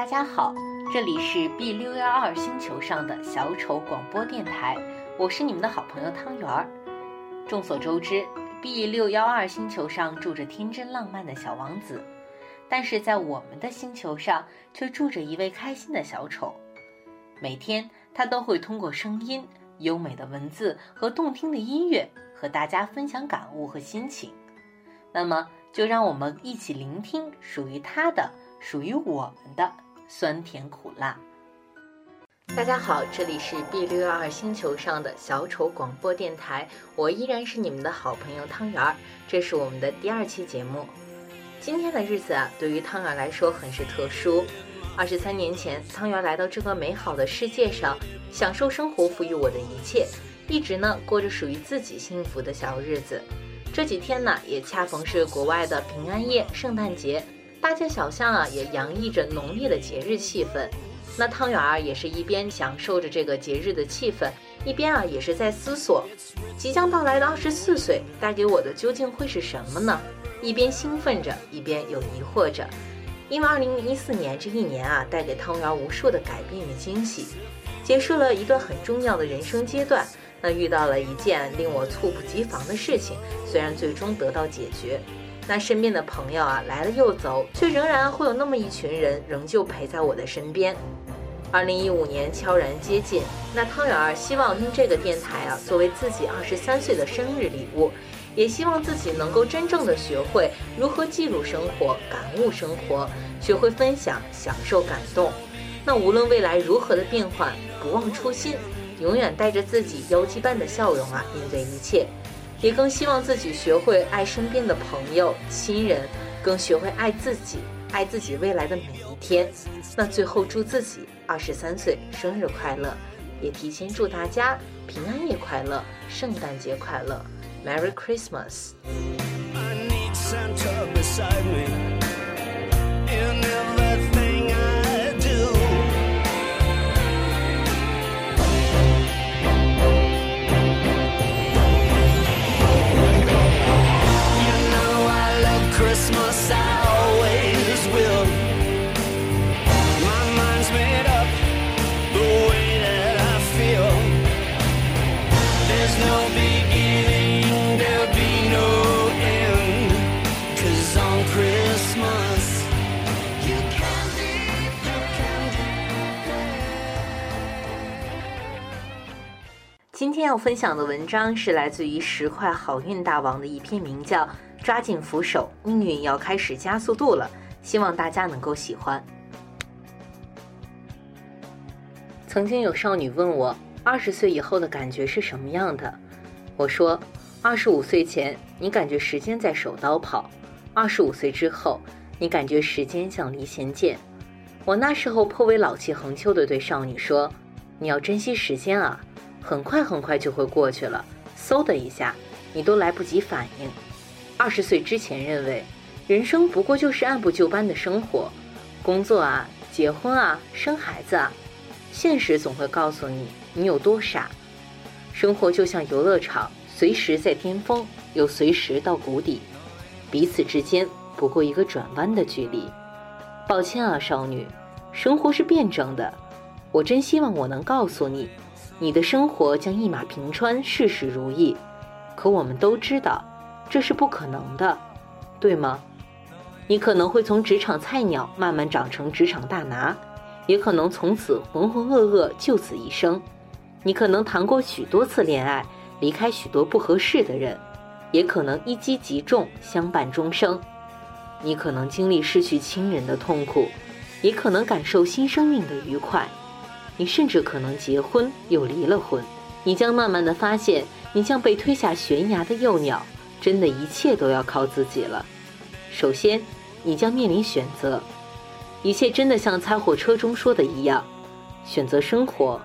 大家好，这里是 B 六幺二星球上的小丑广播电台，我是你们的好朋友汤圆儿。众所周知，B 六幺二星球上住着天真浪漫的小王子，但是在我们的星球上却住着一位开心的小丑。每天，他都会通过声音、优美的文字和动听的音乐和大家分享感悟和心情。那么，就让我们一起聆听属于他的、属于我们的酸甜苦辣。大家好，这里是 B 六幺二星球上的小丑广播电台，我依然是你们的好朋友汤圆儿。这是我们的第二期节目。今天的日子啊，对于汤圆来说很是特殊。二十三年前，汤圆来到这个美好的世界上，享受生活赋予我的一切，一直呢过着属于自己幸福的小日子。这几天呢，也恰逢是国外的平安夜、圣诞节，大街小巷啊也洋溢着浓烈的节日气氛。那汤圆儿也是一边享受着这个节日的气氛，一边啊也是在思索，即将到来的二十四岁带给我的究竟会是什么呢？一边兴奋着，一边又疑惑着。因为二零一四年这一年啊，带给汤圆无数的改变与惊喜，结束了一段很重要的人生阶段。那遇到了一件令我猝不及防的事情，虽然最终得到解决，那身边的朋友啊来了又走，却仍然会有那么一群人仍旧陪在我的身边。二零一五年悄然接近，那汤圆儿希望用这个电台啊作为自己二十三岁的生日礼物，也希望自己能够真正的学会如何记录生活、感悟生活，学会分享、享受感动。那无论未来如何的变幻，不忘初心。永远带着自己妖姬般的笑容啊，面对一切，也更希望自己学会爱身边的朋友、亲人，更学会爱自己，爱自己未来的每一天。那最后祝自己二十三岁生日快乐，也提前祝大家平安夜快乐，圣诞节快乐，Merry Christmas。Christmas always will. Be 今天要分享的文章是来自于十块好运大王的一篇，名叫《抓紧扶手，命运要开始加速度了》，希望大家能够喜欢。曾经有少女问我，二十岁以后的感觉是什么样的？我说，二十五岁前你感觉时间在手刀跑，二十五岁之后你感觉时间像离弦箭。我那时候颇为老气横秋地对少女说：“你要珍惜时间啊。”很快很快就会过去了，嗖的一下，你都来不及反应。二十岁之前认为，人生不过就是按部就班的生活，工作啊，结婚啊，生孩子啊。现实总会告诉你，你有多傻。生活就像游乐场，随时在巅峰，又随时到谷底，彼此之间不过一个转弯的距离。抱歉啊，少女，生活是辩证的。我真希望我能告诉你。你的生活将一马平川，事事如意，可我们都知道，这是不可能的，对吗？你可能会从职场菜鸟慢慢长成职场大拿，也可能从此浑浑噩噩就此一生。你可能谈过许多次恋爱，离开许多不合适的人，也可能一击即中，相伴终生。你可能经历失去亲人的痛苦，也可能感受新生命的愉快。你甚至可能结婚又离了婚，你将慢慢的发现，你像被推下悬崖的幼鸟，真的一切都要靠自己了。首先，你将面临选择，一切真的像猜火车中说的一样，选择生活，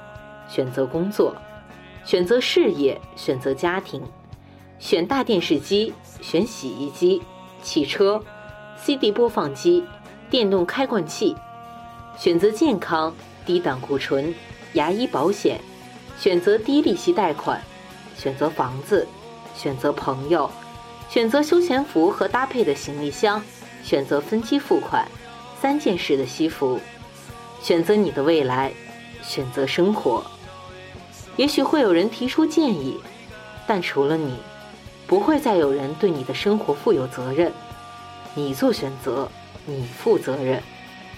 选择工作，选择事业，选择家庭，选大电视机，选洗衣机、汽车、CD 播放机、电动开罐器，选择健康。低胆固醇、牙医保险，选择低利息贷款，选择房子，选择朋友，选择休闲服和搭配的行李箱，选择分期付款，三件事的西服，选择你的未来，选择生活。也许会有人提出建议，但除了你，不会再有人对你的生活负有责任。你做选择，你负责任。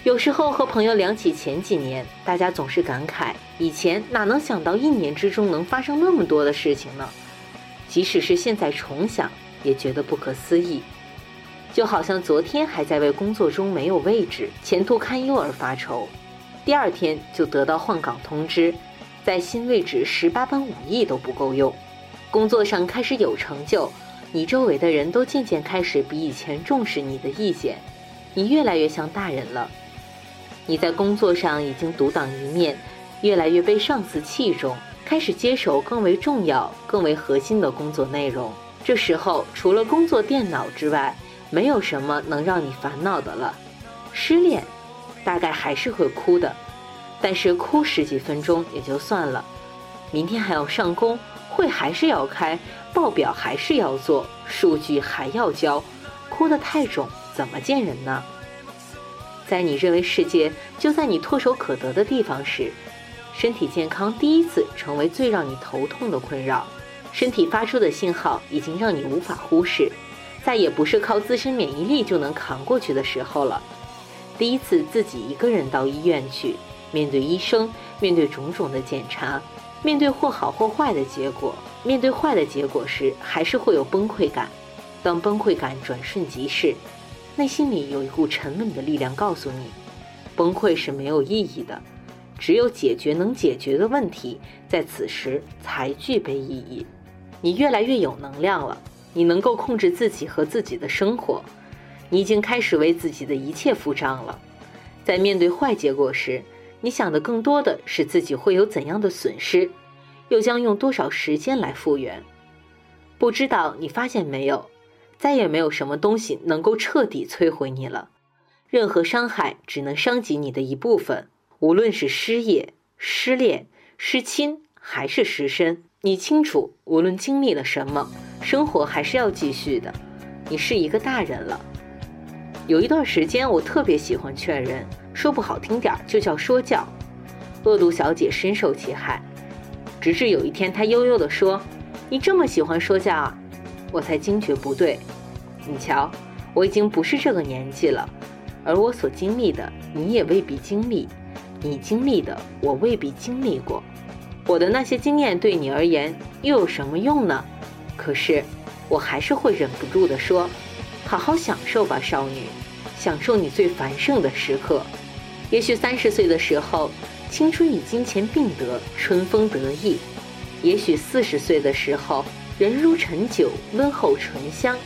有时候和朋友聊起前几年，大家总是感慨：以前哪能想到一年之中能发生那么多的事情呢？即使是现在重想，也觉得不可思议。就好像昨天还在为工作中没有位置、前途堪忧而发愁，第二天就得到换岗通知，在新位置十八般武艺都不够用，工作上开始有成就，你周围的人都渐渐开始比以前重视你的意见，你越来越像大人了。你在工作上已经独当一面，越来越被上司器重，开始接手更为重要、更为核心的工作内容。这时候，除了工作电脑之外，没有什么能让你烦恼的了。失恋，大概还是会哭的，但是哭十几分钟也就算了。明天还要上工，会还是要开，报表还是要做，数据还要交，哭得太重，怎么见人呢？在你认为世界就在你唾手可得的地方时，身体健康第一次成为最让你头痛的困扰。身体发出的信号已经让你无法忽视，再也不是靠自身免疫力就能扛过去的时候了。第一次自己一个人到医院去，面对医生，面对种种的检查，面对或好或坏的结果，面对坏的结果时，还是会有崩溃感。当崩溃感转瞬即逝。内心里有一股沉稳的力量告诉你，崩溃是没有意义的，只有解决能解决的问题，在此时才具备意义。你越来越有能量了，你能够控制自己和自己的生活，你已经开始为自己的一切付账了。在面对坏结果时，你想的更多的是自己会有怎样的损失，又将用多少时间来复原。不知道你发现没有？再也没有什么东西能够彻底摧毁你了，任何伤害只能伤及你的一部分。无论是失业、失恋、失亲，还是失身，你清楚，无论经历了什么，生活还是要继续的。你是一个大人了。有一段时间，我特别喜欢劝人，说不好听点儿就叫说教。恶毒小姐深受其害，直至有一天，她悠悠地说：“你这么喜欢说教啊？”我才惊觉不对，你瞧，我已经不是这个年纪了，而我所经历的，你也未必经历；你经历的，我未必经历过。我的那些经验对你而言又有什么用呢？可是，我还是会忍不住地说：好好享受吧，少女，享受你最繁盛的时刻。也许三十岁的时候，青春与金钱并得，春风得意；也许四十岁的时候。人如陈酒，温厚醇香。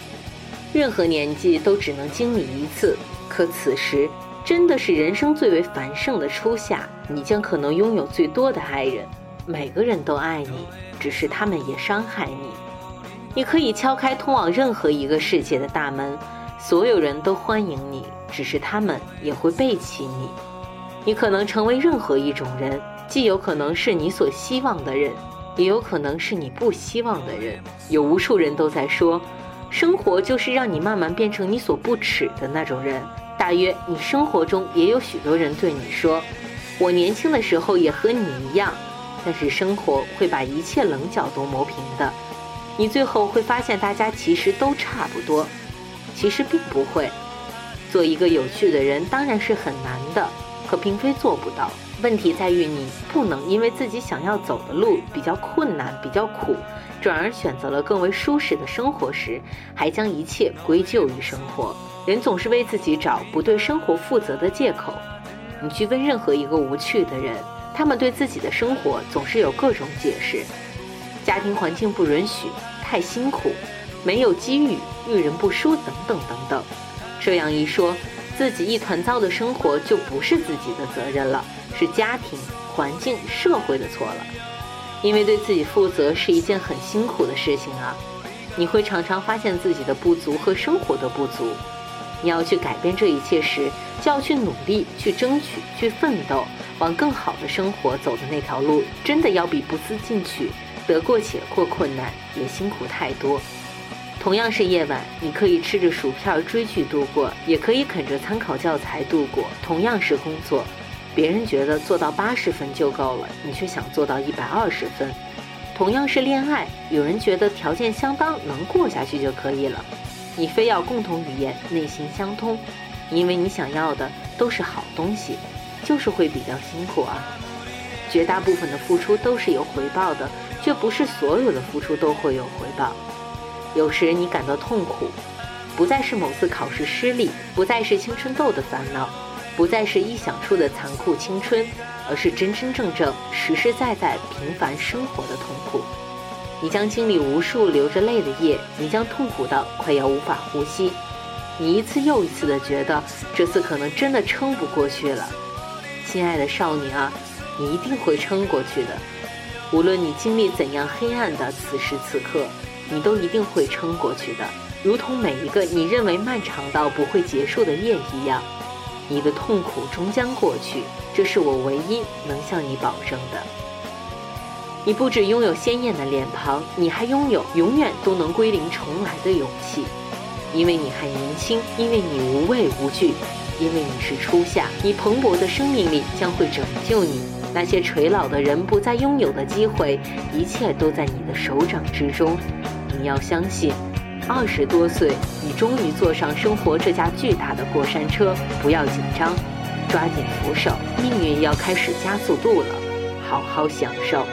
任何年纪都只能经历一次，可此时真的是人生最为繁盛的初夏。你将可能拥有最多的爱人，每个人都爱你，只是他们也伤害你。你可以敲开通往任何一个世界的大门，所有人都欢迎你，只是他们也会背弃你。你可能成为任何一种人，既有可能是你所希望的人。也有可能是你不希望的人。有无数人都在说，生活就是让你慢慢变成你所不耻的那种人。大约你生活中也有许多人对你说：“我年轻的时候也和你一样。”但是生活会把一切棱角都磨平的。你最后会发现，大家其实都差不多。其实并不会。做一个有趣的人当然是很难的，可并非做不到。问题在于你不能因为自己想要走的路比较困难、比较苦，转而选择了更为舒适的生活时，还将一切归咎于生活。人总是为自己找不对生活负责的借口。你去问任何一个无趣的人，他们对自己的生活总是有各种解释：家庭环境不允许、太辛苦、没有机遇、遇人不淑等等等等。这样一说，自己一团糟的生活就不是自己的责任了。是家庭环境、社会的错了，因为对自己负责是一件很辛苦的事情啊。你会常常发现自己的不足和生活的不足，你要去改变这一切时，就要去努力、去争取、去奋斗，往更好的生活走的那条路，真的要比不思进取、得过且过困难，也辛苦太多。同样是夜晚，你可以吃着薯片追剧度过，也可以啃着参考教材度过，同样是工作。别人觉得做到八十分就够了，你却想做到一百二十分。同样是恋爱，有人觉得条件相当，能过下去就可以了，你非要共同语言，内心相通，因为你想要的都是好东西，就是会比较辛苦啊。绝大部分的付出都是有回报的，却不是所有的付出都会有回报。有时你感到痛苦，不再是某次考试失利，不再是青春痘的烦恼。不再是臆想出的残酷青春，而是真真正正、实实在在平凡生活的痛苦。你将经历无数流着泪的夜，你将痛苦到快要无法呼吸。你一次又一次的觉得，这次可能真的撑不过去了。亲爱的少女啊，你一定会撑过去的。无论你经历怎样黑暗的此时此刻，你都一定会撑过去的，如同每一个你认为漫长到不会结束的夜一样。你的痛苦终将过去，这是我唯一能向你保证的。你不只拥有鲜艳的脸庞，你还拥有永远都能归零重来的勇气，因为你还年轻，因为你无畏无惧，因为你是初夏，你蓬勃的生命力将会拯救你。那些垂老的人不再拥有的机会，一切都在你的手掌之中。你要相信。二十多岁，你终于坐上生活这架巨大的过山车，不要紧张，抓紧扶手，命运要开始加速度了，好好享受。